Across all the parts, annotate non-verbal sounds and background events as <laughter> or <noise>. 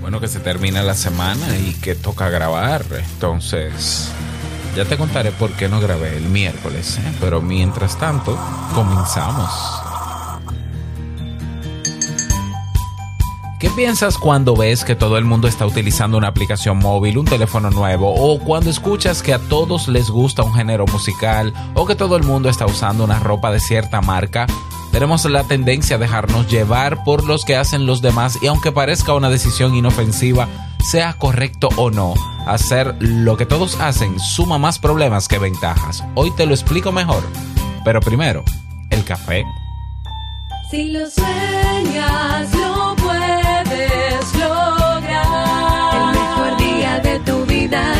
Bueno, que se termina la semana y que toca grabar. Entonces, ya te contaré por qué no grabé el miércoles. ¿eh? Pero mientras tanto, comenzamos. ¿Qué piensas cuando ves que todo el mundo está utilizando una aplicación móvil, un teléfono nuevo, o cuando escuchas que a todos les gusta un género musical, o que todo el mundo está usando una ropa de cierta marca? Tenemos la tendencia a dejarnos llevar por los que hacen los demás y aunque parezca una decisión inofensiva, sea correcto o no, hacer lo que todos hacen suma más problemas que ventajas. Hoy te lo explico mejor. Pero primero, el café. Si lo sueñas, lo puedes lograr. El mejor día de tu vida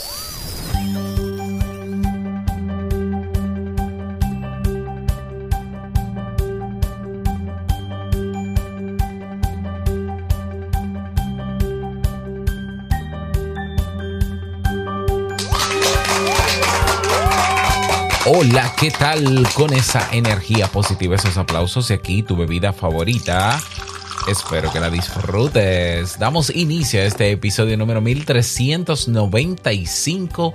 Hola, ¿qué tal con esa energía positiva, esos aplausos y aquí tu bebida favorita? Espero que la disfrutes. Damos inicio a este episodio número 1395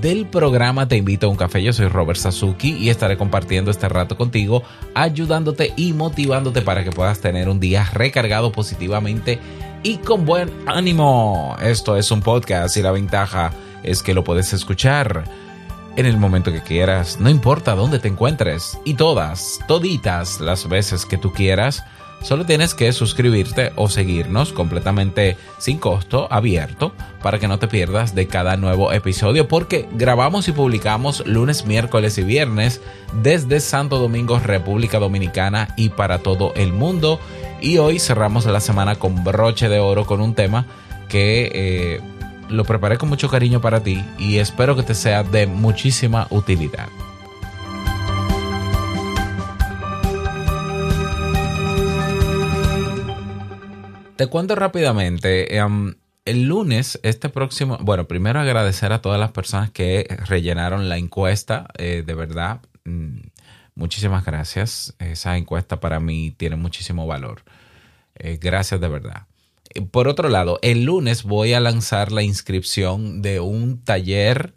del programa Te invito a un café. Yo soy Robert Sasuki y estaré compartiendo este rato contigo, ayudándote y motivándote para que puedas tener un día recargado positivamente y con buen ánimo. Esto es un podcast y la ventaja es que lo puedes escuchar en el momento que quieras, no importa dónde te encuentres, y todas, toditas las veces que tú quieras, solo tienes que suscribirte o seguirnos completamente sin costo, abierto, para que no te pierdas de cada nuevo episodio, porque grabamos y publicamos lunes, miércoles y viernes desde Santo Domingo, República Dominicana y para todo el mundo. Y hoy cerramos la semana con broche de oro con un tema que... eh, lo preparé con mucho cariño para ti y espero que te sea de muchísima utilidad. Te cuento rápidamente. em, el lunes, este próximo, bueno, primero agradecer a todas las personas que rellenaron la encuesta, eh, de verdad, mm, muchísimas gracias. Esa encuesta para mí tiene muchísimo valor. Eh, gracias de verdad. Por otro lado, el lunes voy a lanzar la inscripción de un taller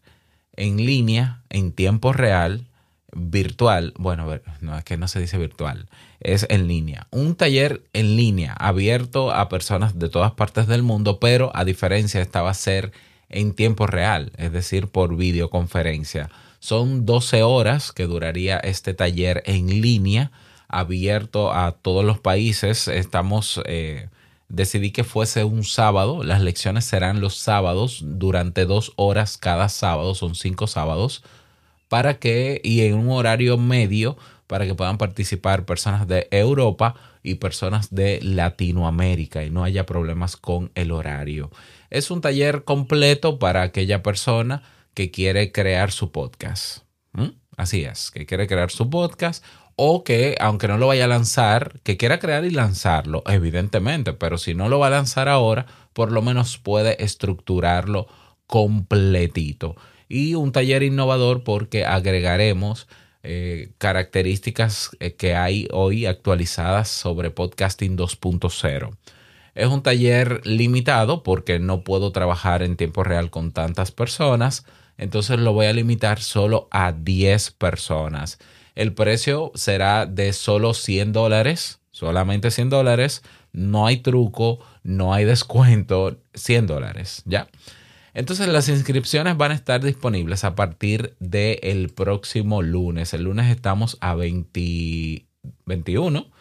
en línea, en tiempo real, virtual. Bueno, no es que no se dice virtual, es en línea. Un taller en línea abierto a personas de todas partes del mundo, pero a diferencia, esta va a ser en tiempo real, es decir, por videoconferencia. Son 12 horas que duraría este taller en línea, abierto a todos los países. Estamos. eh, decidí que fuese un sábado. Las lecciones serán los sábados durante dos horas cada sábado. Son cinco sábados. Para que, y en un horario medio, para que puedan participar personas de Europa y personas de Latinoamérica y no haya problemas con el horario. Es un taller completo para aquella persona que quiere crear su podcast. Así es, que quiere crear su podcast o que, aunque no lo vaya a lanzar, que quiera crear y lanzarlo, evidentemente, pero si no lo va a lanzar ahora, por lo menos puede estructurarlo completito. Y un taller innovador porque agregaremos eh, características eh, que hay hoy actualizadas sobre podcasting 2.0. Es un taller limitado porque no puedo trabajar en tiempo real con tantas personas, entonces lo voy a limitar solo a 10 personas. El precio será de solo 100 dólares, solamente 100 dólares, no hay truco, no hay descuento, 100 dólares, ¿ya? Entonces las inscripciones van a estar disponibles a partir del próximo lunes. El lunes estamos a 20 21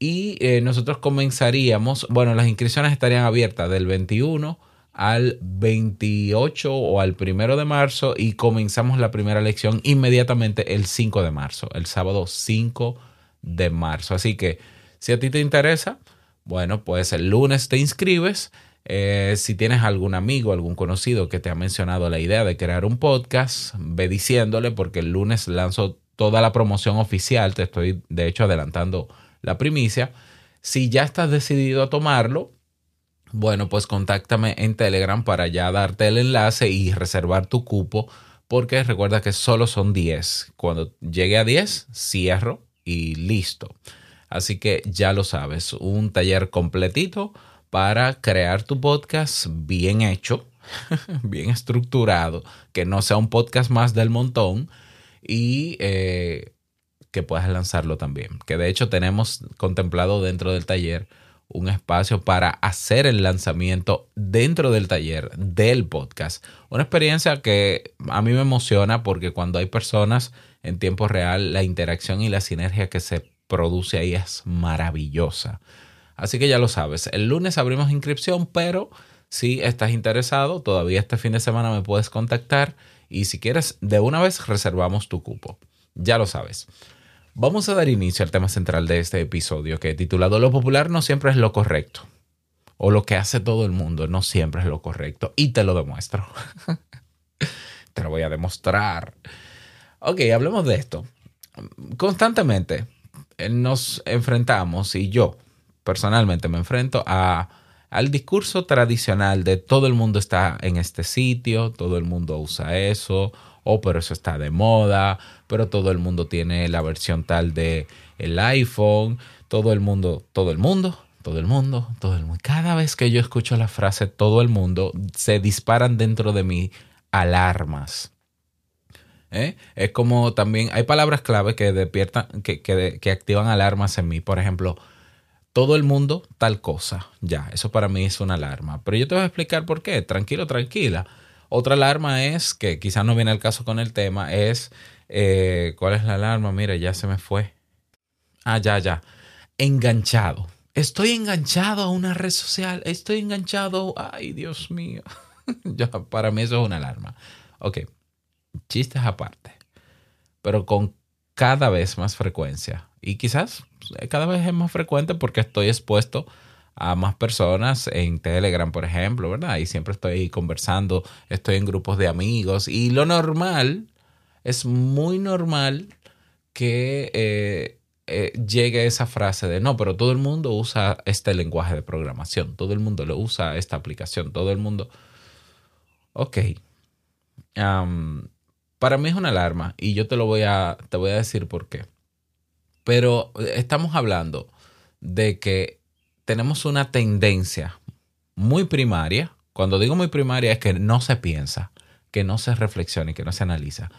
y eh, nosotros comenzaríamos, bueno, las inscripciones estarían abiertas del 21 al 28 o al 1 de marzo y comenzamos la primera lección inmediatamente el 5 de marzo, el sábado 5 de marzo. Así que si a ti te interesa, bueno, pues el lunes te inscribes. Eh, si tienes algún amigo, algún conocido que te ha mencionado la idea de crear un podcast, ve diciéndole porque el lunes lanzo toda la promoción oficial. Te estoy, de hecho, adelantando la primicia. Si ya estás decidido a tomarlo, bueno, pues contáctame en Telegram para ya darte el enlace y reservar tu cupo, porque recuerda que solo son 10. Cuando llegue a 10, cierro y listo. Así que ya lo sabes, un taller completito para crear tu podcast bien hecho, <laughs> bien estructurado, que no sea un podcast más del montón y eh, que puedas lanzarlo también. Que de hecho tenemos contemplado dentro del taller un espacio para hacer el lanzamiento dentro del taller del podcast. Una experiencia que a mí me emociona porque cuando hay personas en tiempo real, la interacción y la sinergia que se produce ahí es maravillosa. Así que ya lo sabes, el lunes abrimos inscripción, pero si estás interesado, todavía este fin de semana me puedes contactar y si quieres, de una vez reservamos tu cupo. Ya lo sabes. Vamos a dar inicio al tema central de este episodio que titulado Lo popular no siempre es lo correcto. O lo que hace todo el mundo no siempre es lo correcto. Y te lo demuestro. <laughs> te lo voy a demostrar. Ok, hablemos de esto. Constantemente nos enfrentamos y yo personalmente me enfrento a, al discurso tradicional de todo el mundo está en este sitio, todo el mundo usa eso, o pero eso está de moda, pero todo el mundo tiene la versión tal de el iPhone, todo el mundo, todo el mundo, todo el mundo, todo el mundo. Cada vez que yo escucho la frase todo el mundo, se disparan dentro de mí alarmas. ¿Eh? Es como también hay palabras clave que despiertan, que, que, que activan alarmas en mí. Por ejemplo, todo el mundo tal cosa. Ya, eso para mí es una alarma. Pero yo te voy a explicar por qué. Tranquilo, tranquila. Otra alarma es, que quizás no viene al caso con el tema, es, eh, ¿cuál es la alarma? Mira, ya se me fue. Ah, ya, ya. Enganchado. Estoy enganchado a una red social. Estoy enganchado. Ay, Dios mío. <laughs> ya, para mí eso es una alarma. Ok, chistes aparte. Pero con cada vez más frecuencia. Y quizás eh, cada vez es más frecuente porque estoy expuesto a más personas en Telegram, por ejemplo, ¿verdad? Y siempre estoy conversando, estoy en grupos de amigos y lo normal, es muy normal que eh, eh, llegue esa frase de, no, pero todo el mundo usa este lenguaje de programación, todo el mundo lo usa esta aplicación, todo el mundo... Ok. Para mí es una alarma y yo te lo voy a, te voy a decir por qué. Pero estamos hablando de que tenemos una tendencia muy primaria. Cuando digo muy primaria es que no se piensa, que no se reflexiona y que no se analiza.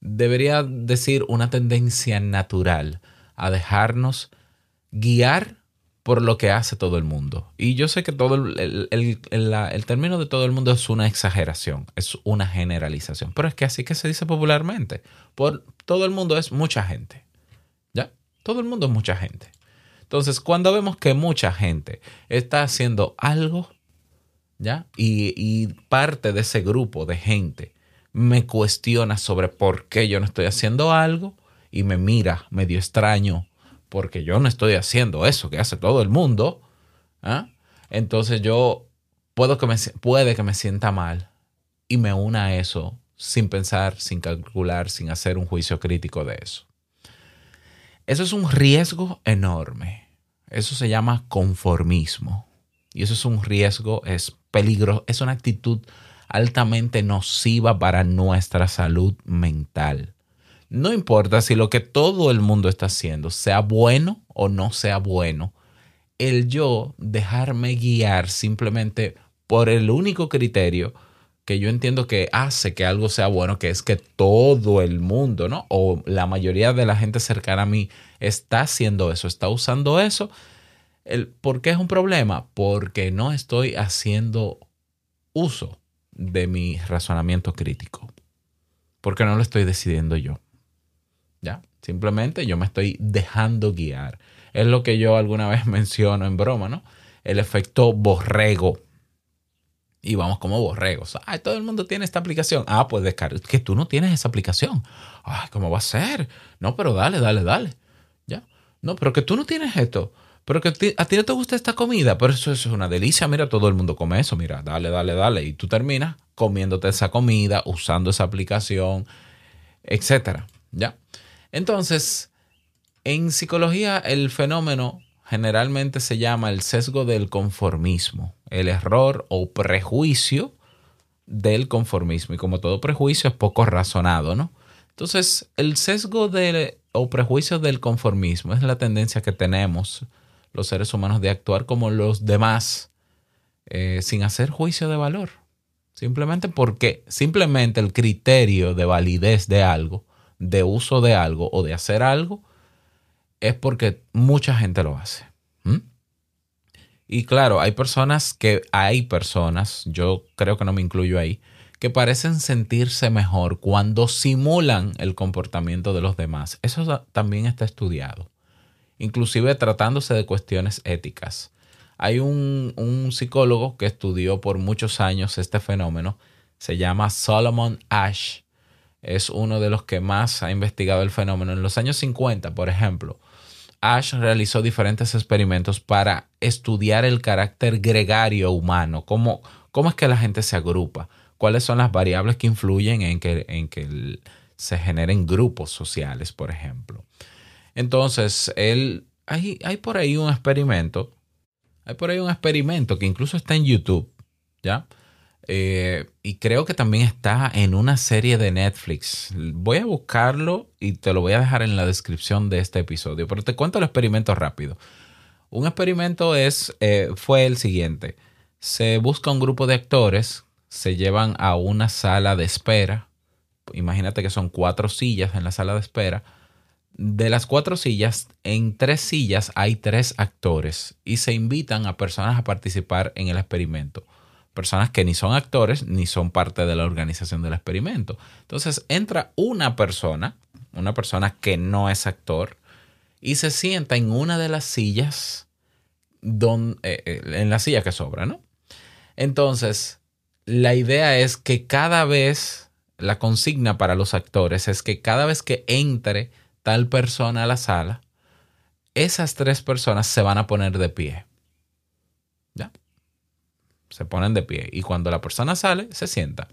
Debería decir una tendencia natural a dejarnos guiar por lo que hace todo el mundo. Y yo sé que todo el, el, el, el, término de todo el mundo es una exageración, es una generalización, pero es que así que se dice popularmente. Por todo el mundo es mucha gente. ¿Ya? Todo el mundo es mucha gente. Entonces, cuando vemos que mucha gente está haciendo algo, ¿ya? Y, y, parte de ese grupo de gente me cuestiona sobre por qué yo no estoy haciendo algo y me mira medio extraño porque yo no estoy haciendo eso que hace todo el mundo, ¿ah? entonces yo puedo que me, puede que me sienta mal y me una a eso sin pensar, sin calcular, sin hacer un juicio crítico de eso. Eso es un riesgo enorme. Eso se llama conformismo. Y eso es un riesgo, es peligro, es una actitud altamente nociva para nuestra salud mental. No importa si lo que todo el mundo está haciendo sea bueno o no sea bueno, el yo dejarme guiar simplemente por el único criterio que yo entiendo que hace que algo sea bueno, que es que todo el mundo, ¿no? O la mayoría de la gente cercana a mí está haciendo eso, está usando eso. ¿Por qué es un problema? Porque no estoy haciendo uso de mi razonamiento crítico. Porque no lo estoy decidiendo yo. ¿Ya? Simplemente yo me estoy dejando guiar. Es lo que yo alguna vez <laughs> menciono en broma, ¿no? El efecto borrego y vamos como borregos. Ay, todo el mundo tiene esta aplicación. Ah, pues descarga. Que tú no tienes esa aplicación. Ay, ¿cómo va a ser? No, pero dale, dale, dale. ¿Ya? No, pero que tú no tienes esto. Pero que a ti, no te gusta esta comida. Pero eso, es una delicia. Mira, todo el mundo come eso. Mira, dale, dale, dale. Y tú terminas comiéndote esa comida, usando esa aplicación, etcétera. ¿Ya? Entonces, en psicología, el fenómeno generalmente se llama el sesgo del conformismo, el error o prejuicio del conformismo. Y como todo prejuicio es poco razonado, ¿no? Entonces, el sesgo del, o prejuicio del conformismo es la tendencia que tenemos los seres humanos de actuar como los demás eh, sin hacer juicio de valor. Simplemente porque simplemente el criterio de validez de algo, de uso de algo o de hacer algo, es porque mucha gente lo hace. Y claro, hay personas que, hay personas, yo creo que no me incluyo ahí, que parecen sentirse mejor cuando simulan el comportamiento de los demás. Eso también está estudiado, inclusive tratándose de cuestiones éticas. Hay un, un psicólogo que estudió por muchos años este fenómeno, se llama Solomon Ash. Es uno de los que más ha investigado el fenómeno. En los años 50, por ejemplo, Ash realizó diferentes experimentos para estudiar el carácter gregario humano, cómo, cómo es que la gente se agrupa, cuáles son las variables que influyen en que, en que se generen grupos sociales, por ejemplo. Entonces, él, hay, hay por ahí un experimento, hay por ahí un experimento que incluso está en YouTube, ¿ya? Eh, y creo que también está en una serie de Netflix. Voy a buscarlo y te lo voy a dejar en la descripción de este episodio, pero te cuento el experimento rápido. Un experimento es, eh, fue el siguiente. Se busca un grupo de actores, se llevan a una sala de espera. Imagínate que son cuatro sillas en la sala de espera. De las cuatro sillas, en tres sillas hay tres actores y se invitan a personas a participar en el experimento. Personas que ni son actores ni son parte de la organización del experimento. Entonces entra una persona, una persona que no es actor, y se sienta en una de las sillas, eh, eh, en la silla que sobra, ¿no? Entonces, la idea es que cada vez, la consigna para los actores es que cada vez que entre tal persona a la sala, esas tres personas se van a poner de pie. ¿Ya? Se ponen de pie. Y cuando la persona sale, se sienta.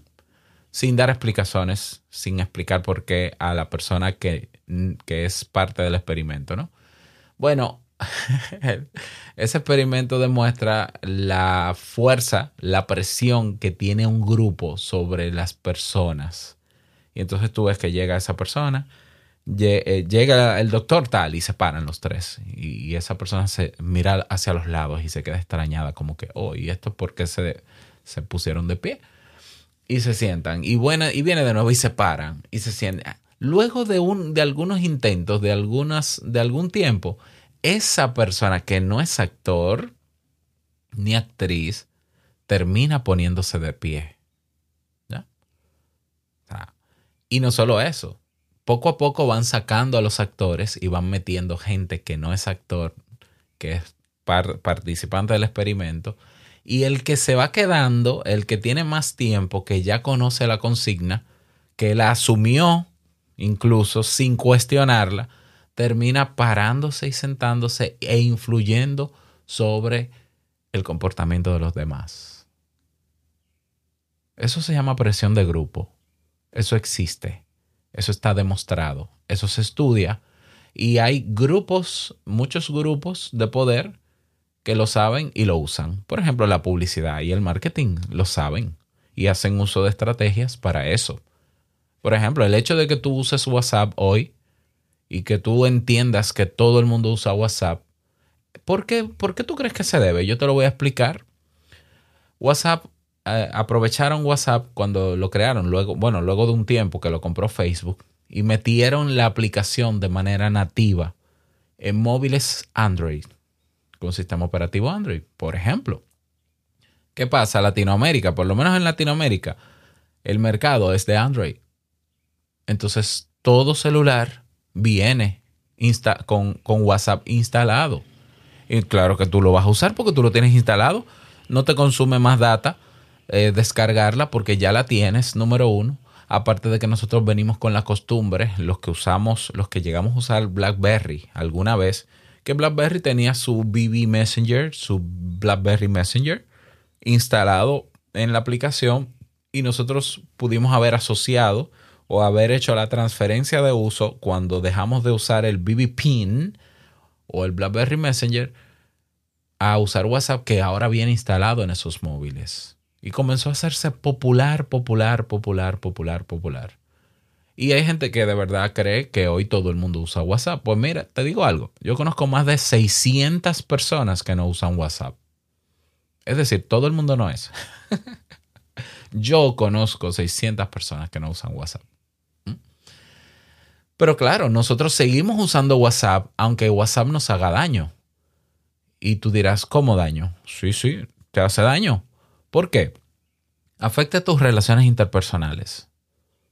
Sin dar explicaciones, sin explicar por qué a la persona que, que es parte del experimento, ¿no? Bueno, <laughs> ese experimento demuestra la fuerza, la presión que tiene un grupo sobre las personas. Y entonces tú ves que llega esa persona, llega el doctor tal y se paran los tres. Y, esa persona se mira hacia los lados y se queda extrañada, como que, oh, ¿y esto por qué se, se pusieron de pie? Y se sientan. Y, buena, y viene de nuevo y se paran. Y se sientan. Luego de, un, de algunos intentos, de, algunas, de algún tiempo, esa persona que no es actor ni actriz termina poniéndose de pie. ¿Ya? Y no solo eso, poco a poco van sacando a los actores y van metiendo gente que no es actor, que es par- participante del experimento. Y el que se va quedando, el que tiene más tiempo, que ya conoce la consigna, que la asumió incluso sin cuestionarla, termina parándose y sentándose e influyendo sobre el comportamiento de los demás. Eso se llama presión de grupo. Eso existe. Eso está demostrado. Eso se estudia. Y hay grupos, muchos grupos de poder que lo saben y lo usan. Por ejemplo, la publicidad y el marketing lo saben y hacen uso de estrategias para eso. Por ejemplo, el hecho de que tú uses WhatsApp hoy y que tú entiendas que todo el mundo usa WhatsApp, ¿por qué, por qué tú crees que se debe? Yo te lo voy a explicar. WhatsApp, aprovecharon WhatsApp cuando lo crearon, luego, bueno, luego de un tiempo que lo compró Facebook y metieron la aplicación de manera nativa en móviles Android, con sistema operativo Android, por ejemplo. ¿Qué pasa? Latinoamérica, por lo menos en Latinoamérica, el mercado es de Android. Entonces, todo celular viene insta- con, con WhatsApp instalado. Y claro que tú lo vas a usar porque tú lo tienes instalado. No te consume más data eh, descargarla porque ya la tienes, número uno. Aparte de que nosotros venimos con la costumbre, los que usamos, los que llegamos a usar BlackBerry alguna vez, que BlackBerry tenía su BB Messenger, su BlackBerry Messenger instalado en la aplicación y nosotros pudimos haber asociado o haber hecho la transferencia de uso cuando dejamos de usar el BB Pin o el BlackBerry Messenger a usar WhatsApp que ahora viene instalado en esos móviles. Y comenzó a hacerse popular, popular, popular, popular, popular. Y hay gente que de verdad cree que hoy todo el mundo usa WhatsApp. Pues mira, te digo algo. Yo conozco más de 600 personas que no usan WhatsApp. Es decir, todo el mundo no es. <laughs> Yo conozco 600 personas que no usan WhatsApp. ¿Mm? Pero claro, nosotros seguimos usando WhatsApp aunque WhatsApp nos haga daño. Y tú dirás, ¿cómo daño? Sí, sí, te hace daño. ¿Por qué? Afecta tus relaciones interpersonales.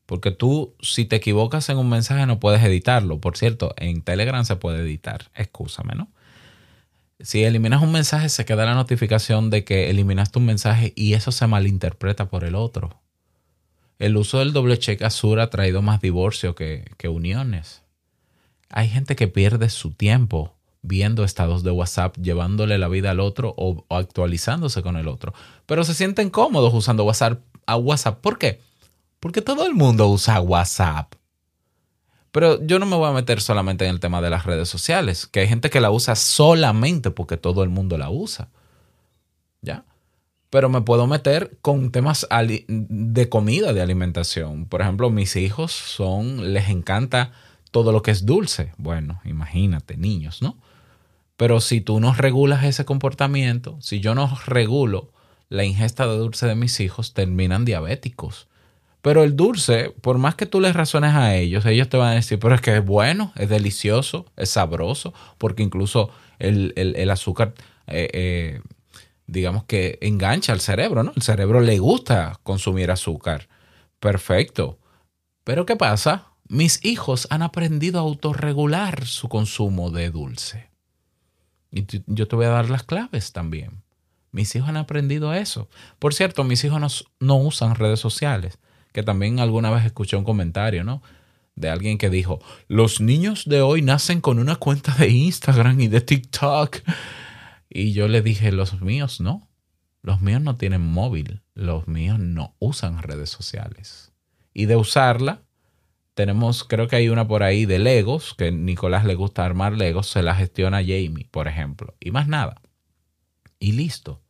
Porque tú, si te equivocas en un mensaje, no puedes editarlo. Por cierto, en Telegram se puede editar. Excúsame, ¿no? Si eliminas un mensaje, se queda la notificación de que eliminaste un mensaje y eso se malinterpreta por el otro. El uso del doble check azul ha traído más divorcio que, que uniones. Hay gente que pierde su tiempo viendo estados de WhatsApp, llevándole la vida al otro o, actualizándose con el otro. Pero se sienten cómodos usando WhatsApp a WhatsApp. ¿Por qué? Porque todo el mundo usa WhatsApp. Pero yo no me voy a meter solamente en el tema de las redes sociales, que hay gente que la usa solamente porque todo el mundo la usa. ¿Ya? Pero me puedo meter con temas de comida, de alimentación. Por ejemplo, mis hijos son, les encanta todo lo que es dulce. Bueno, imagínate, niños, ¿no? Pero si tú no regulas ese comportamiento, si yo no regulo la ingesta de dulce de mis hijos, terminan diabéticos. Pero el dulce, por más que tú les razones a ellos, ellos te van a decir, pero es que es bueno, es delicioso, es sabroso, porque incluso el, el- el azúcar, eh, eh, digamos que engancha al cerebro, ¿no? El cerebro le gusta consumir azúcar. Perfecto. Pero ¿qué pasa? Mis hijos han aprendido a autorregular su consumo de dulce. Y yo te voy a dar las claves también. Mis hijos han aprendido eso. Por cierto, mis hijos no, no usan redes sociales, que también alguna vez escuché un comentario, ¿no? De alguien que dijo, los niños de hoy nacen con una cuenta de Instagram y de TikTok. Y yo le dije, los míos no. Los míos no tienen móvil. Los míos no usan redes sociales. Y de usarla, tenemos, creo que hay una por ahí de Legos, que Nicolás le gusta armar Legos, se la gestiona Jamie, por ejemplo. Y más nada. Y listo.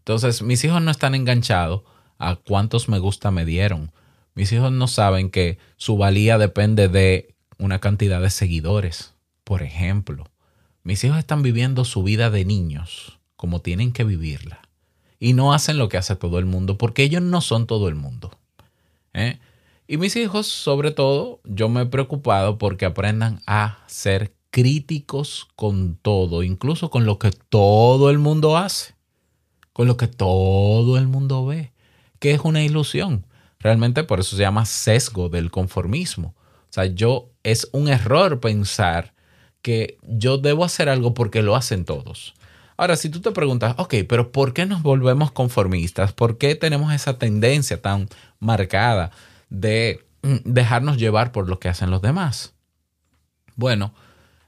Entonces, mis hijos no están enganchados a cuántos me gusta me dieron. Mis hijos no saben que su valía depende de una cantidad de seguidores, por ejemplo. Mis hijos están viviendo su vida de niños, como tienen que vivirla. Y no hacen lo que hace todo el mundo, porque ellos no son todo el mundo. ¿eh? Y mis hijos, sobre todo, yo me he preocupado porque aprendan a ser críticos con todo, incluso con lo que todo el mundo hace, con lo que todo el mundo ve, que es una ilusión. Realmente por eso se llama sesgo del conformismo. O sea, yo es un error pensar que yo debo hacer algo porque lo hacen todos. Ahora, si tú te preguntas, ok, pero ¿por qué nos volvemos conformistas? ¿Por qué tenemos esa tendencia tan marcada de mm, dejarnos llevar por lo que hacen los demás? Bueno,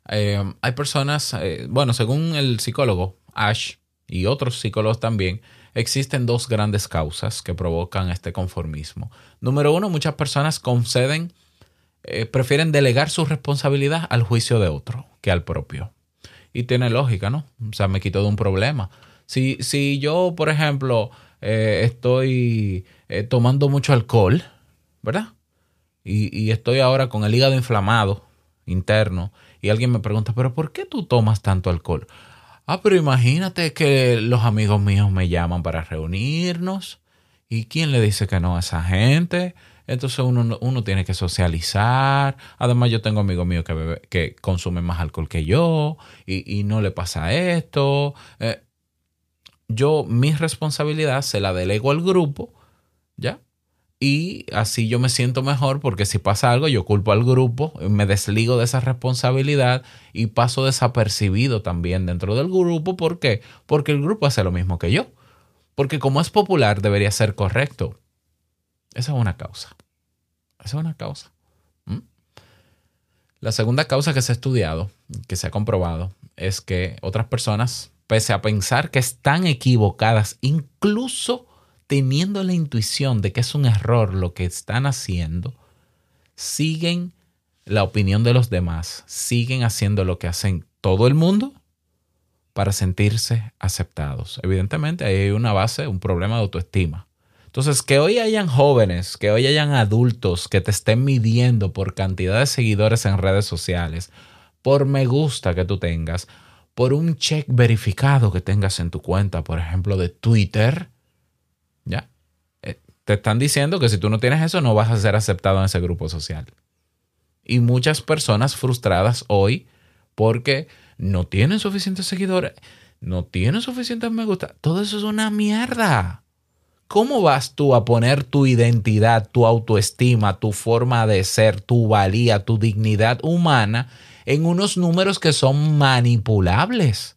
eh, hay personas, eh, bueno, según el psicólogo Ash y otros psicólogos también, existen dos grandes causas que provocan este conformismo. Número uno, muchas personas conceden, eh, prefieren delegar su responsabilidad al juicio de otro que al propio. Y tiene lógica, ¿no? O sea, me quito de un problema. Si, si yo, por ejemplo, estoy tomando mucho alcohol, ¿verdad? Y, estoy ahora con el hígado inflamado interno y alguien me pregunta, pero ¿por qué tú tomas tanto alcohol? Ah, pero imagínate que los amigos míos me llaman para reunirnos y quién le dice que no a esa gente. Entonces uno, no- uno tiene que socializar. Además yo tengo amigos míos que, bebe- que consumen más alcohol que yo y, y no le pasa esto. Eh, yo mi responsabilidad se la delego al grupo, ¿ya? Y así yo me siento mejor porque si pasa algo yo culpo al grupo, me desligo de esa responsabilidad y paso desapercibido también dentro del grupo. ¿Por qué? Porque el grupo hace lo mismo que yo. Porque como es popular debería ser correcto. Esa es una causa. Esa es una causa. ¿Mm? La segunda causa que se ha estudiado, que se ha comprobado, es que otras personas, pese a pensar que están equivocadas, incluso teniendo la intuición de que es un error lo que están haciendo, siguen la opinión de los demás, siguen haciendo lo que hacen todo el mundo para sentirse aceptados. Evidentemente ahí hay una base, un problema de autoestima. Entonces, que hoy hayan jóvenes, que hoy hayan adultos que te estén midiendo por cantidad de seguidores en redes sociales, por me gusta que tú tengas, por un check verificado que tengas en tu cuenta, por ejemplo, de Twitter, ya. Eh, Te están diciendo que si tú no tienes eso, no vas a ser aceptado en ese grupo social. Y muchas personas frustradas hoy porque no tienen suficientes seguidores, no tienen suficientes me gusta. Todo eso es una mierda. ¿Cómo vas tú a poner tu identidad, tu autoestima, tu forma de ser, tu valía, tu dignidad humana en unos números que son manipulables?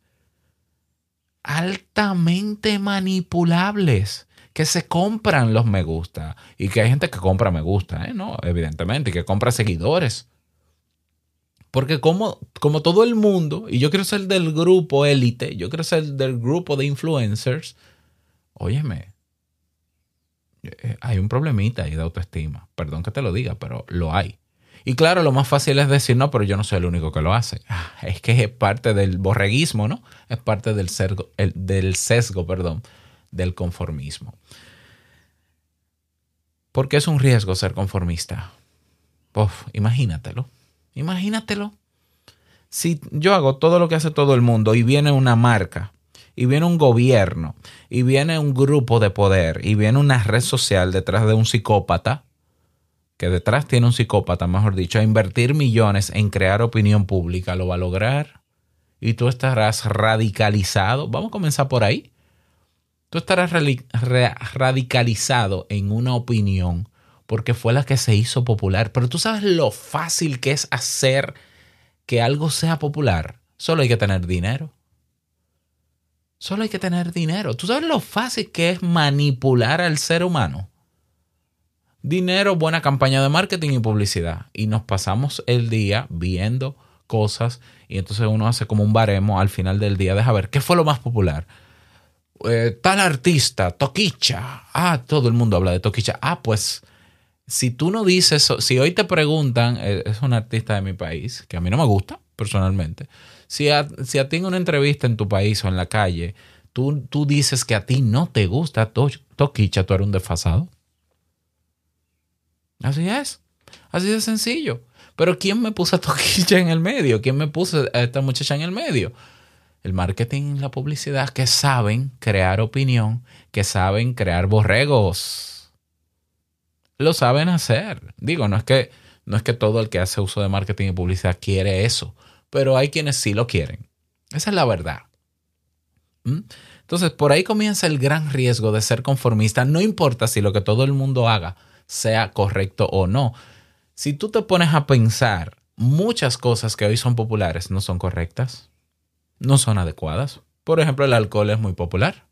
Altamente manipulables. Que se compran los me gusta. Y que hay gente que compra me gusta, ¿eh? No, evidentemente. Y que compra seguidores. Porque como, como todo el mundo, y yo quiero ser del grupo élite, yo quiero ser del grupo de influencers, óyeme, eh, hay un problemita ahí de autoestima. Perdón que te lo diga, pero lo hay. Y claro, lo más fácil es decir, no, pero yo no soy el único que lo hace. <laughs> Ah, Es que es parte del borreguismo, ¿no? Es parte del, sesgo, el- del sesgo, perdón, del conformismo. Porque es un riesgo ser conformista. Uf, imagínatelo. Imagínatelo. Si yo hago todo lo que hace todo el mundo y viene una marca, y viene un gobierno, y viene un grupo de poder, y viene una red social detrás de un psicópata, que detrás tiene un psicópata, mejor dicho, a invertir millones en crear opinión pública, lo va a lograr. Y tú estarás radicalizado. Vamos a comenzar por ahí. Tú estarás radicalizado en una opinión porque fue la que se hizo popular. Pero tú sabes lo fácil que es hacer que algo sea popular. Solo hay que tener dinero. Solo hay que tener dinero. ¿Tú sabes lo fácil que es manipular al ser humano? Dinero, buena campaña de marketing y publicidad. Y nos pasamos el día viendo cosas y entonces uno hace como un baremo al final del día. Deja ver, ¿qué fue lo más popular? Eh, tal artista, Toquicha. Ah, todo el mundo habla de Toquicha. Ah, pues si tú no dices si hoy te preguntan, eh, es un artista de mi país, que a mí no me gusta personalmente, si a, si a ti en una entrevista en tu país o en la calle, tú, tú dices que a ti no te gusta To- Toquicha, tú eres un desfasado. Así es, así de sencillo. Pero ¿quién me puso a Toquicha en el medio? ¿Quién me puso a esta muchacha en el medio? El marketing la publicidad que saben crear opinión, que saben crear borregos lo saben hacer. Digo, no es que no es que todo el que hace uso de marketing y publicidad quiere eso, pero hay quienes sí lo quieren. Esa es la verdad. ¿Mm? Entonces, por ahí comienza el gran riesgo de ser conformista. No importa si lo que todo el mundo haga sea correcto o no. Si tú te pones a pensar, muchas cosas que hoy son populares no son correctas, no son adecuadas. Por ejemplo, el alcohol es muy popular.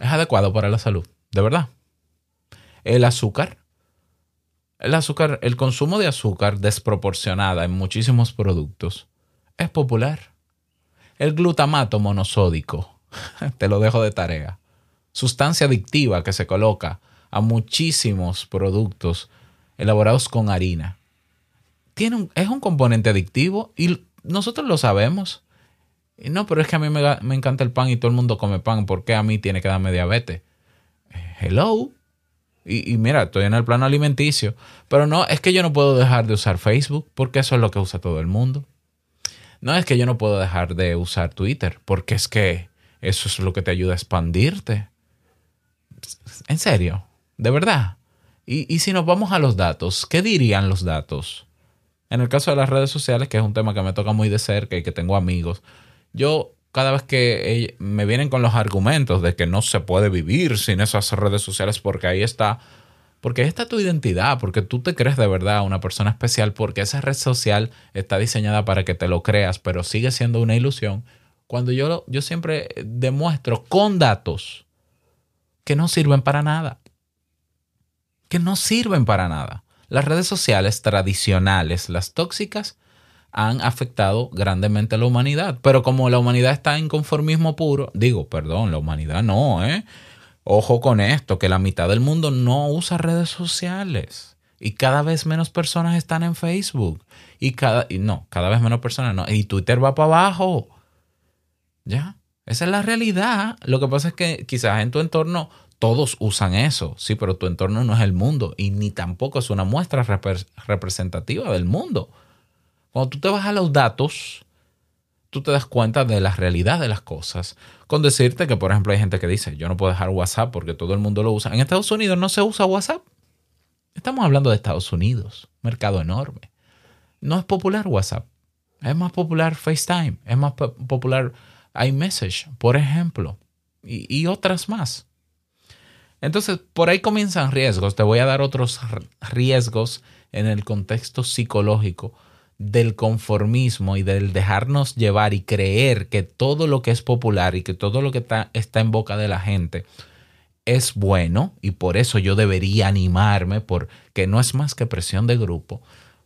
Es adecuado para la salud, de verdad. El azúcar. El azúcar, el consumo de azúcar desproporcionada en muchísimos productos es popular. El glutamato monosódico, <laughs> te lo dejo de tarea. Sustancia adictiva que se coloca a muchísimos productos elaborados con harina. Tiene es un componente adictivo y nosotros lo sabemos. No, pero es que a mí me, me encanta el pan y todo el mundo come pan. ¿Por qué a mí tiene que darme diabetes? Eh, Hello. Y, y mira, estoy en el plano alimenticio. Pero no, es que yo no puedo dejar de usar Facebook porque eso es lo que usa todo el mundo. No es que yo no puedo dejar de usar Twitter porque es que eso es lo que te ayuda a expandirte. En serio, de verdad. Y, y si nos vamos a los datos, ¿qué dirían los datos? En el caso de las redes sociales, que es un tema que me toca muy de cerca y que tengo amigos, yo cada vez que ell- me vienen con los argumentos de que no se puede vivir sin esas redes sociales porque ahí está, porque ahí está tu identidad, porque tú te crees de verdad una persona especial, porque esa red social está diseñada para que te lo creas, pero sigue siendo una ilusión. Cuando yo, yo siempre demuestro con datos que no sirven para nada que no sirven para nada. Las redes sociales tradicionales, las tóxicas, han afectado grandemente a la humanidad. Pero como la humanidad está en conformismo puro, digo, perdón, la humanidad no, ¿eh? Ojo con esto, que la mitad del mundo no usa redes sociales. Y cada vez menos personas están en Facebook. Y cada, y no, cada vez menos personas no. Y Twitter va para abajo. ¿Ya? Esa es la realidad. Lo que pasa es que quizás en tu entorno todos usan eso, sí, pero tu entorno no es el mundo y ni tampoco es una muestra repre- representativa del mundo. Cuando tú te vas a los datos, tú te das cuenta de la realidad de las cosas. Con decirte que, por ejemplo, hay gente que dice, yo no puedo dejar WhatsApp porque todo el mundo lo usa. En Estados Unidos no se usa WhatsApp. Estamos hablando de Estados Unidos, mercado enorme. No es popular WhatsApp. Es más popular FaceTime. Es más po- popular iMessage, por ejemplo. Y, y otras más. Entonces, por ahí comienzan riesgos. Te voy a dar otros riesgos en el contexto psicológico del conformismo y del dejarnos llevar y creer que todo lo que es popular y que todo lo que está, está en boca de la gente es bueno y por eso yo debería animarme porque no es más que presión de grupo.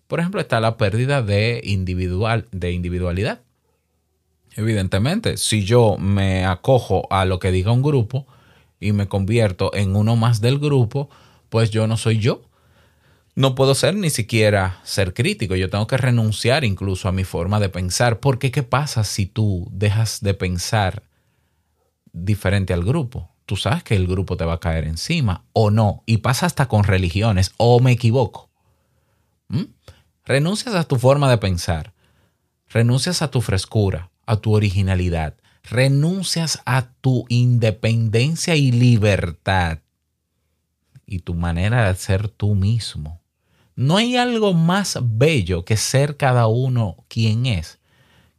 Por ejemplo, está la pérdida de individual de individualidad. Evidentemente, si yo me acojo a lo que diga un grupo y me convierto en uno más del grupo, pues yo no soy yo. No puedo ser ni siquiera ser crítico. Yo tengo que renunciar incluso a mi forma de pensar. Porque ¿qué pasa si tú dejas de pensar diferente al grupo? Tú sabes que el grupo te va a caer encima o no. Y pasa hasta con religiones o me equivoco. ¿Mm? Renuncias a tu forma de pensar. Renuncias a tu frescura, a tu originalidad. Renuncias a tu independencia y libertad. Y tu manera de ser tú mismo. No hay algo más bello que ser cada uno quien es.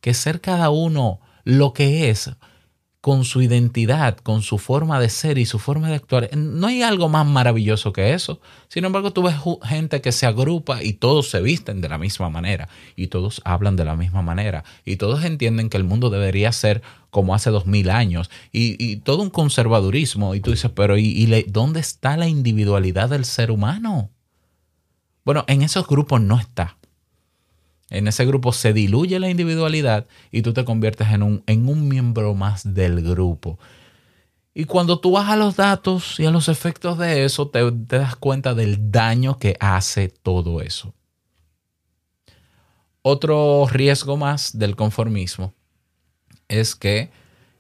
Que ser cada uno lo que es con su identidad, con su forma de ser y su forma de actuar. No hay algo más maravilloso que eso. Sin embargo, tú ves gente que se agrupa y todos se visten de la misma manera y todos hablan de la misma manera y todos entienden que el mundo debería ser como hace dos mil años y, todo un conservadurismo. Y tú dices, pero ¿y, dónde está la individualidad del ser humano? Bueno, en esos grupos no está. En ese grupo se diluye la individualidad y tú te conviertes en un, en un miembro más del grupo. Y cuando tú vas a los datos y a los efectos de eso, te, das cuenta del daño que hace todo eso. Otro riesgo más del conformismo es que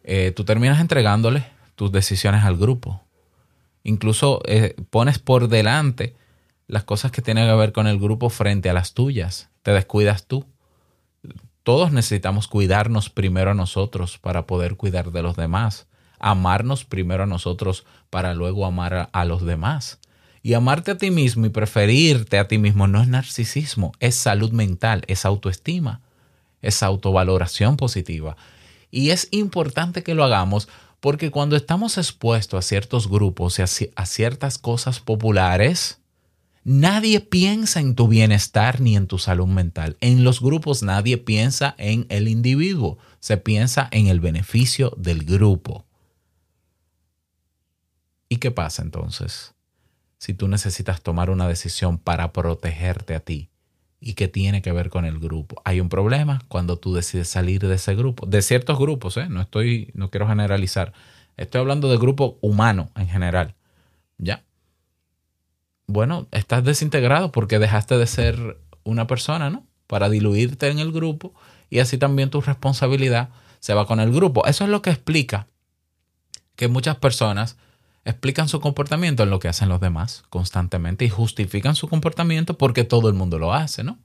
eh, tú terminas entregándole tus decisiones al grupo. Incluso eh, pones por delante las cosas que tienen que ver con el grupo frente a las tuyas. Te descuidas tú. Todos necesitamos cuidarnos primero a nosotros para poder cuidar de los demás. Amarnos primero a nosotros para luego amar a, los demás. Y amarte a ti mismo y preferirte a ti mismo no es narcisismo, es salud mental, es autoestima, es autovaloración positiva. Y es importante que lo hagamos porque cuando estamos expuestos a ciertos grupos y a ciertas cosas populares, Nadie piensa en tu bienestar ni en tu salud mental. En los grupos nadie piensa en el individuo, se piensa en el beneficio del grupo. ¿Y qué pasa entonces? Si tú necesitas tomar una decisión para protegerte a ti y que tiene que ver con el grupo. Hay un problema cuando tú decides salir de ese grupo, de ciertos grupos, ¿eh? no estoy, no quiero generalizar. Estoy hablando de grupo humano en general. ¿Ya? Bueno, estás desintegrado porque dejaste de ser una persona, ¿no? Para diluirte en el grupo y así también tu responsabilidad se va con el grupo. Eso es lo que explica que muchas personas explican su comportamiento en lo que hacen los demás constantemente y justifican su comportamiento porque todo el mundo lo hace, ¿no?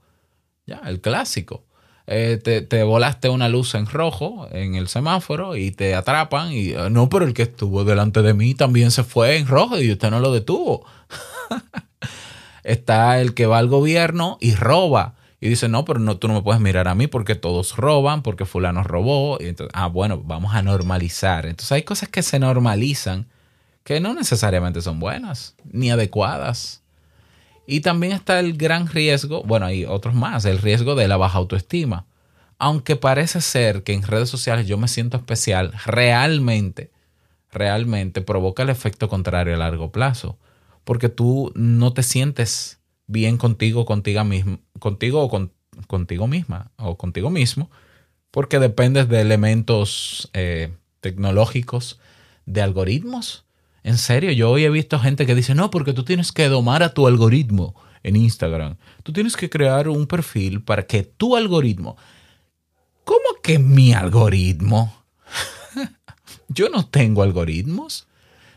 Ya, el clásico. Eh, te, te volaste una luz en rojo en el semáforo y te atrapan y "Ah, no, pero el que estuvo delante de mí también se fue en rojo y usted no lo detuvo. <laughs> <laughs> Está el que va al gobierno y roba. Y dice, no, pero no, tú no me puedes mirar a mí porque todos roban, porque fulano robó. Y entonces, ah, bueno, vamos a normalizar. Entonces hay cosas que se normalizan que no necesariamente son buenas ni adecuadas. Y también está el gran riesgo, bueno, hay otros más, el riesgo de la baja autoestima. Aunque parece ser que en redes sociales yo me siento especial, realmente, realmente provoca el efecto contrario a largo plazo. Porque tú no te sientes bien contigo, contigo mismo, contigo o con- contigo misma o contigo mismo, porque dependes de elementos eh, tecnológicos, de algoritmos. En serio, yo hoy he visto gente que dice, no, porque tú tienes que domar a tu algoritmo en Instagram. Tú tienes que crear un perfil para que tu algoritmo... ¿Cómo que mi algoritmo? <laughs> yo no tengo algoritmos.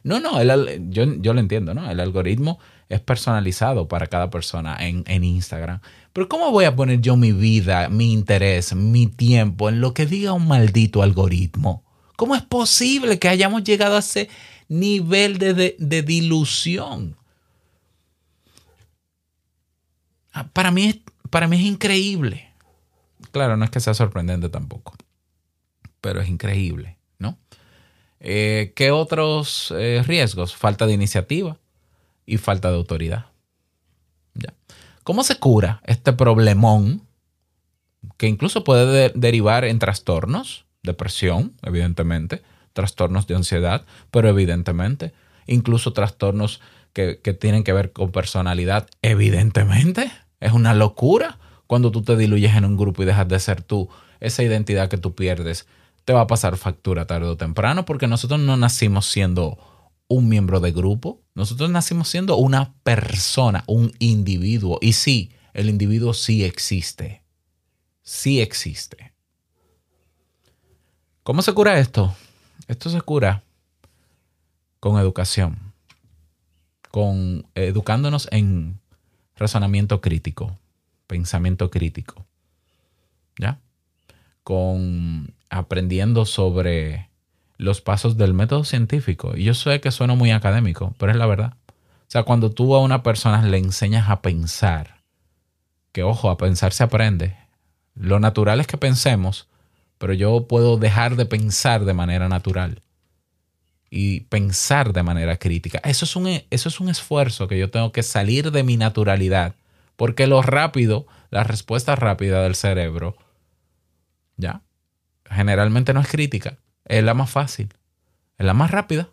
No, no, el yo, yo lo entiendo, ¿no? El algoritmo es personalizado para cada persona en, en Instagram. Pero ¿cómo voy a poner yo mi vida, mi interés, mi tiempo en lo que diga un maldito algoritmo? ¿Cómo es posible que hayamos llegado a ese nivel de, de- de dilución? Ah, Para mí, para mí es increíble. Claro, no es que sea sorprendente tampoco, pero es increíble. Eh, ¿Qué otros eh, riesgos? Falta de iniciativa y falta de autoridad. ¿Cómo se cura este problemón que incluso puede de- derivar en trastornos, depresión, evidentemente, trastornos de ansiedad, pero evidentemente, incluso trastornos que, que tienen que ver con personalidad, evidentemente, es una locura cuando tú te diluyes en un grupo y dejas de ser tú, esa identidad que tú pierdes te va a pasar factura tarde o temprano porque nosotros no nacimos siendo un miembro de grupo, nosotros nacimos siendo una persona, un individuo. Y sí, el individuo sí existe, sí existe. ¿Cómo se cura esto? Esto se cura con educación, con educándonos en razonamiento crítico, pensamiento crítico, ¿ya? Con aprendiendo sobre los pasos del método científico. Y yo sé que suena muy académico, pero es la verdad. O sea, cuando tú a una persona le enseñas a pensar, que ojo, a pensar se aprende. Lo natural es que pensemos, pero yo puedo dejar de pensar de manera natural y pensar de manera crítica. Eso es un, eso es un esfuerzo que yo tengo que salir de mi naturalidad, porque lo rápido, la respuesta rápida del cerebro, ya, generalmente no es crítica, es la más fácil, es la más rápida.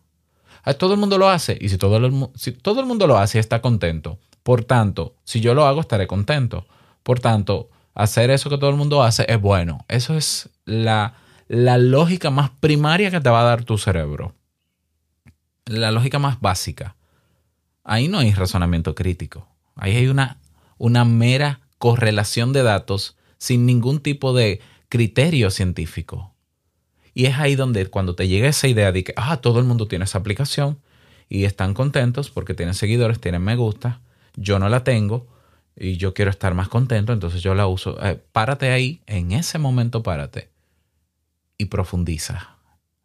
Ah, Todo el mundo lo hace y si todo, el, si todo el mundo lo hace está contento. Por tanto, si yo lo hago estaré contento. Por tanto, hacer eso que todo el mundo hace es bueno. Eso es la, la lógica más primaria que te va a dar tu cerebro. La lógica más básica. Ahí no hay razonamiento crítico. Ahí hay una, una mera correlación de datos sin ningún tipo de criterio científico. Y es ahí donde cuando te llega esa idea de que, ah, todo el mundo tiene esa aplicación y están contentos porque tienen seguidores, tienen me gusta, yo no la tengo y yo quiero estar más contento, entonces yo la uso. Eh, párate ahí, en ese momento párate y profundiza.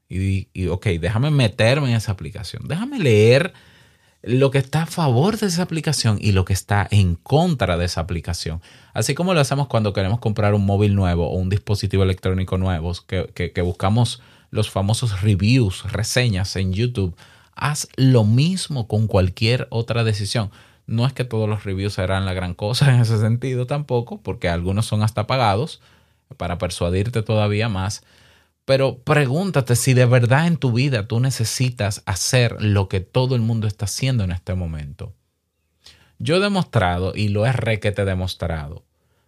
Y, y, ok, déjame meterme en esa aplicación, déjame leer lo que está a favor de esa aplicación y lo que está en contra de esa aplicación. Así como lo hacemos cuando queremos comprar un móvil nuevo o un dispositivo electrónico nuevo, que, que- buscamos los famosos reviews, reseñas en YouTube. Haz lo mismo con cualquier otra decisión. No es que todos los reviews serán la gran cosa en ese sentido tampoco, porque algunos son hasta pagados para persuadirte todavía más. Pero pregúntate si de verdad en tu vida tú necesitas hacer lo que todo el mundo está haciendo en este momento. Yo he demostrado, y lo he requete demostrado,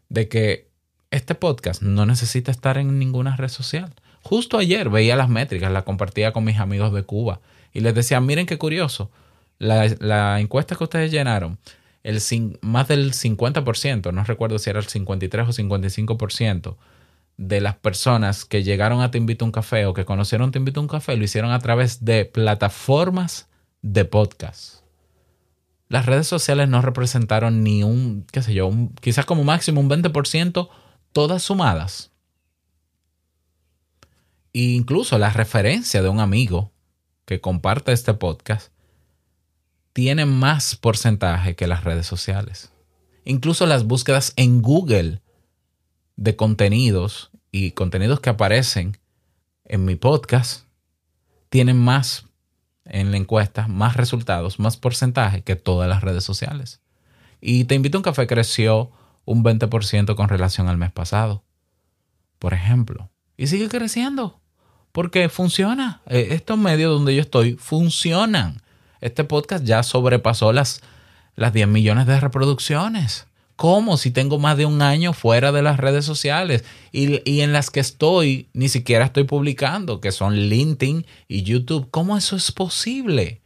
de que este podcast no necesita estar en ninguna red social. Justo ayer veía las métricas, las compartía con mis amigos de Cuba y les decía, miren qué curioso, la, encuesta que ustedes llenaron, el, más del 50%, no recuerdo si era el 53 o 55%, de las personas que llegaron a Te Invito a un Café o que conocieron Te Invito a un Café lo hicieron a través de plataformas de podcast. Las redes sociales no representaron ni un, qué sé yo, quizás como máximo un 20%, todas sumadas. E incluso la referencia de un amigo que comparte este podcast tiene más porcentaje que las redes sociales. Incluso las búsquedas en Google de contenidos y contenidos que aparecen en mi podcast tienen más en la encuesta, más resultados, más porcentaje que todas las redes sociales. Y Te invito a un café creció un 20% con relación al mes pasado, por ejemplo. Y sigue creciendo, porque funciona. Eh, Estos medios donde yo estoy funcionan. Este podcast ya sobrepasó las, las 10 millones de reproducciones. ¿Cómo? Si tengo más de un año fuera de las redes sociales y, y en las que estoy, ni siquiera estoy publicando, que son LinkedIn y YouTube. ¿Cómo eso es posible?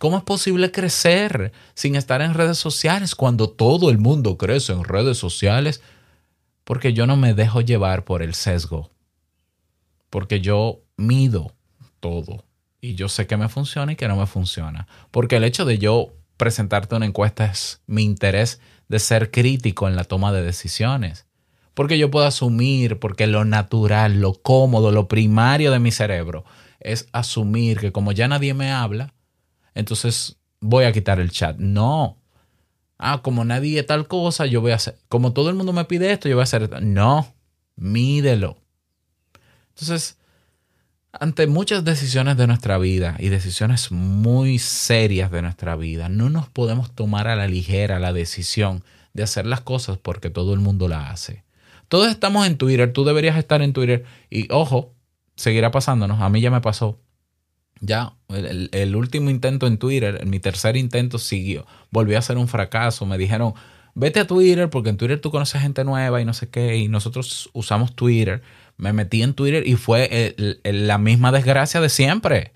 ¿Cómo es posible crecer sin estar en redes sociales cuando todo el mundo crece en redes sociales? Porque yo no me dejo llevar por el sesgo. Porque yo mido todo. Y yo sé que me funciona y que no me funciona. Porque el hecho de yo presentarte una encuesta es mi interés de ser crítico en la toma de decisiones. Porque yo puedo asumir, porque lo natural, lo cómodo, lo primario de mi cerebro es asumir que como ya nadie me habla, entonces voy a quitar el chat. No. Ah, como nadie tal cosa, yo voy a hacer. Como todo el mundo me pide esto, yo voy a hacer. No. Mídelo. Entonces, ante muchas decisiones de nuestra vida y decisiones muy serias de nuestra vida, no nos podemos tomar a la ligera la decisión de hacer las cosas porque todo el mundo la hace. Todos estamos en Twitter, tú deberías estar en Twitter y ojo, seguirá pasándonos, a mí ya me pasó. Ya, el, el último intento en Twitter, mi tercer intento siguió, volvió a ser un fracaso, me dijeron, vete a Twitter porque en Twitter tú conoces gente nueva y no sé qué, y nosotros usamos Twitter me metí en Twitter y fue la misma desgracia de siempre.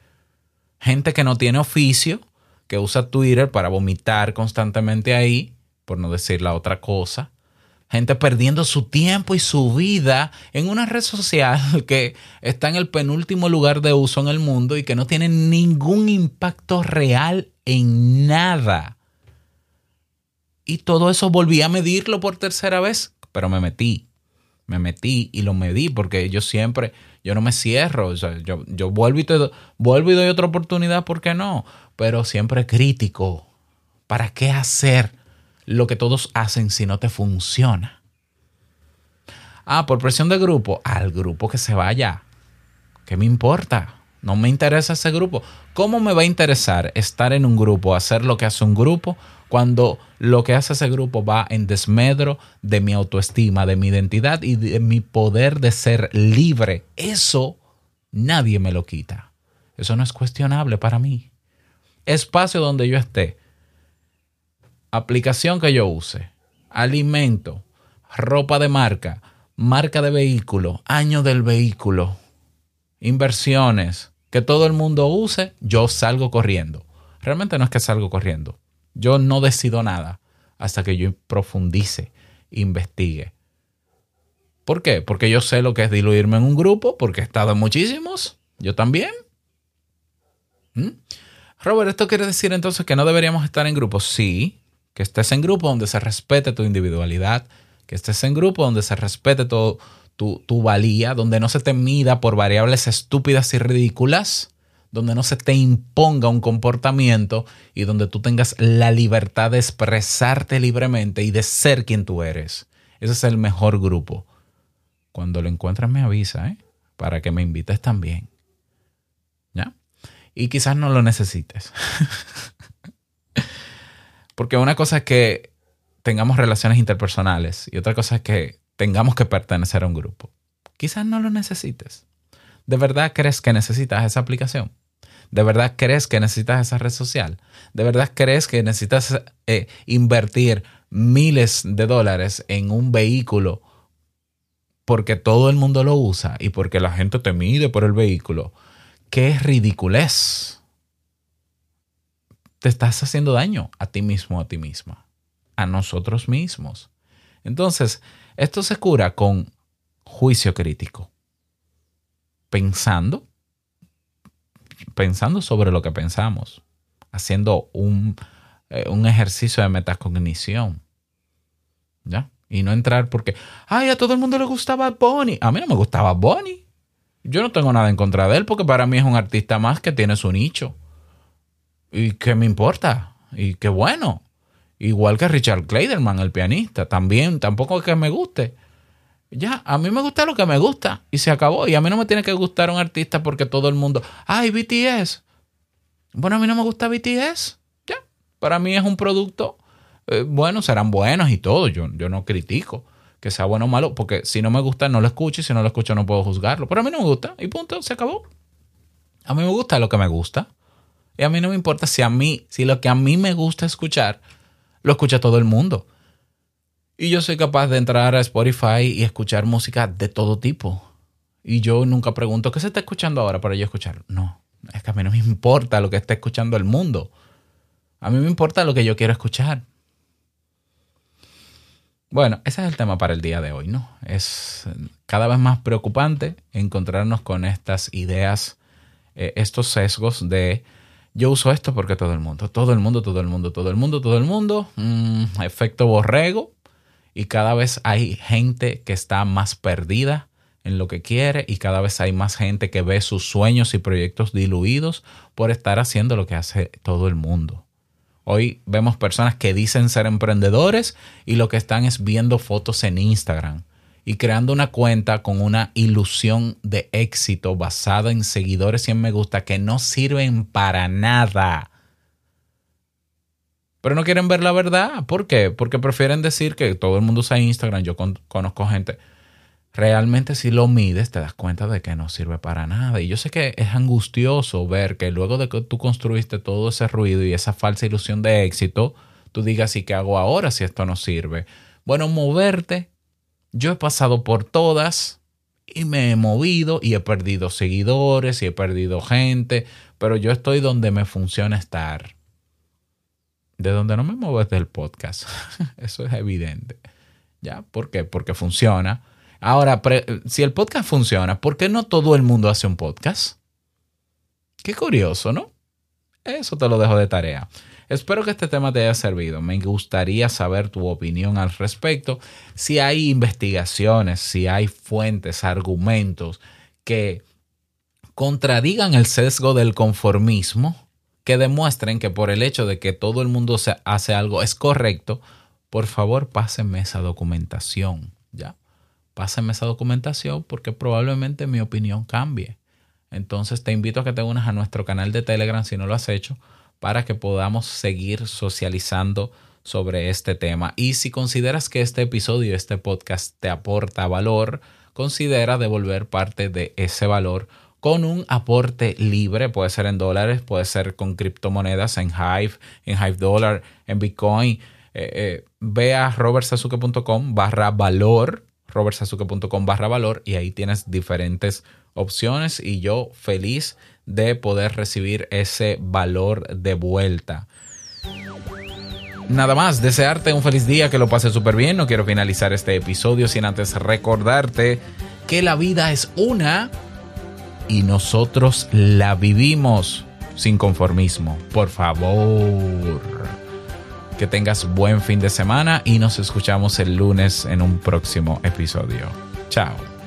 Gente que no tiene oficio, que usa Twitter para vomitar constantemente ahí, por no decir la otra cosa. Gente perdiendo su tiempo y su vida en una red social <laughs> que está en el penúltimo lugar de uso en el mundo y que no tiene ningún impacto real en nada. Y todo eso volví a medirlo por tercera vez, pero me metí me metí y lo medí porque yo siempre, yo no me cierro, o sea, yo, yo vuelvo, y te, vuelvo y doy otra oportunidad, ¿por qué no? Pero siempre crítico. ¿Para qué hacer lo que todos hacen si no te funciona? Ah, por presión de grupo, al grupo que se vaya. ¿Qué me importa? No me interesa ese grupo. ¿Cómo me va a interesar estar en un grupo, hacer lo que hace un grupo, cuando lo que hace ese grupo va en desmedro de mi autoestima, de mi identidad y de mi poder de ser libre? Eso nadie me lo quita. Eso no es cuestionable para mí. Espacio donde yo esté. Aplicación que yo use. Alimento. Ropa de marca. Marca de vehículo. Año del vehículo inversiones que todo el mundo use, yo salgo corriendo. Realmente no es que salgo corriendo. Yo no decido nada hasta que yo profundice, investigue. ¿Por qué? Porque yo sé lo que es diluirme en un grupo, porque he estado en muchísimos. Yo también. ¿Mm? Robert, ¿esto quiere decir entonces que no deberíamos estar en grupos? Sí, que estés en grupo donde se respete tu individualidad, que estés en grupo donde se respete todo, tu, tu valía, donde no se te mida por variables estúpidas y ridículas, donde no se te imponga un comportamiento y donde tú tengas la libertad de expresarte libremente y de ser quien tú eres. Ese es el mejor grupo. Cuando lo encuentres me avisa, ¿eh? Para que me invites también. ¿Ya? Y quizás no lo necesites. <laughs> Porque una cosa es que tengamos relaciones interpersonales y otra cosa es que tengamos que pertenecer a un grupo. Quizás no lo necesites. ¿De verdad crees que necesitas esa aplicación? ¿De verdad crees que necesitas esa red social? ¿De verdad crees que necesitas eh, invertir miles de dólares en un vehículo porque todo el mundo lo usa y porque la gente te mide por el vehículo? ¡Qué ridiculez! Te estás haciendo daño a ti mismo, a ti misma, a nosotros mismos. Entonces, esto se cura con juicio crítico. Pensando, pensando sobre lo que pensamos, haciendo un, eh, un ejercicio de metacognición. ¿Ya? Y no entrar porque, ay, a todo el mundo le gustaba Bonnie. A mí no me gustaba Bonnie. Yo no tengo nada en contra de él porque para mí es un artista más que tiene su nicho. ¿Y qué me importa? Y qué bueno. Igual que Richard Kleiderman, el pianista. También, tampoco es que me guste. Ya, a mí me gusta lo que me gusta y se acabó. Y a mí no me tiene que gustar un artista porque todo el mundo, ay, BTS. Bueno, a mí no me gusta BTS. Ya, para mí es un producto, eh, bueno, serán buenos y todo. Yo, yo no critico que sea bueno o malo, porque si no me gusta, no lo escucho y si no lo escucho, no puedo juzgarlo. Pero a mí no me gusta y punto, se acabó. A mí me gusta lo que me gusta Y a mí no me importa si a mí, si lo que a mí me gusta escuchar, lo escucha todo el mundo. Y yo soy capaz de entrar a Spotify y escuchar música de todo tipo. Y yo nunca pregunto, ¿qué se está escuchando ahora para yo escuchar? No, es que a mí no me importa lo que esté escuchando el mundo. A mí me importa lo que yo quiero escuchar. Bueno, ese es el tema para el día de hoy, ¿no? Es cada vez más preocupante encontrarnos con estas ideas, eh, estos sesgos de yo uso esto porque todo el mundo, todo el mundo, todo el mundo, todo el mundo, todo el mundo, mm, efecto borrego, y cada vez hay gente que está más perdida en lo que quiere y cada vez hay más gente que ve sus sueños y proyectos diluidos por estar haciendo lo que hace todo el mundo. Hoy vemos personas que dicen ser emprendedores y lo que están es viendo fotos en Instagram y creando una cuenta con una ilusión de éxito basada en seguidores y en me gusta que no sirven para nada. Pero no quieren ver la verdad. ¿Por qué? Porque prefieren decir que todo el mundo usa Instagram. Yo con- conozco gente. Realmente si lo mides te das cuenta de que no sirve para nada. Y yo sé que es angustioso ver que luego de que tú construiste todo ese ruido y esa falsa ilusión de éxito, tú digas, ¿y qué hago ahora si esto no sirve? Bueno, moverte. Yo he pasado por todas y me he movido y he perdido seguidores y he perdido gente, pero yo estoy donde me funciona estar. De donde no me muevo es del podcast. <laughs> Eso es evidente. ¿Ya? ¿Por qué? Porque funciona. Ahora, si el podcast funciona, ¿por qué no todo el mundo hace un podcast? Qué curioso, ¿no? Eso te lo dejo de tarea. Espero que este tema te haya servido. Me gustaría saber tu opinión al respecto. Si hay investigaciones, si hay fuentes, argumentos que contradigan el sesgo del conformismo, que demuestren que por el hecho de que todo el mundo se hace algo es correcto, por favor pásenme esa documentación, ¿ya? Pásenme esa documentación porque probablemente mi opinión cambie. Entonces te invito a que te unas a nuestro canal de Telegram si no lo has hecho para que podamos seguir socializando sobre este tema. Y si consideras que este episodio, este podcast te aporta valor, considera devolver parte de ese valor con un aporte libre, puede ser en dólares, puede ser con criptomonedas, en Hive, en Hive Dollar, en Bitcoin. Eh, eh, ve a robertsazuke.com barra valor, robertsazuke.com barra valor y ahí tienes diferentes opciones y yo feliz de poder recibir ese valor de vuelta. Nada más, desearte un feliz día, que lo pases súper bien. No quiero finalizar este episodio sin antes recordarte que la vida es una y nosotros la vivimos sin conformismo. Por favor. Que tengas buen fin de semana y nos escuchamos el lunes en un próximo episodio. Chao.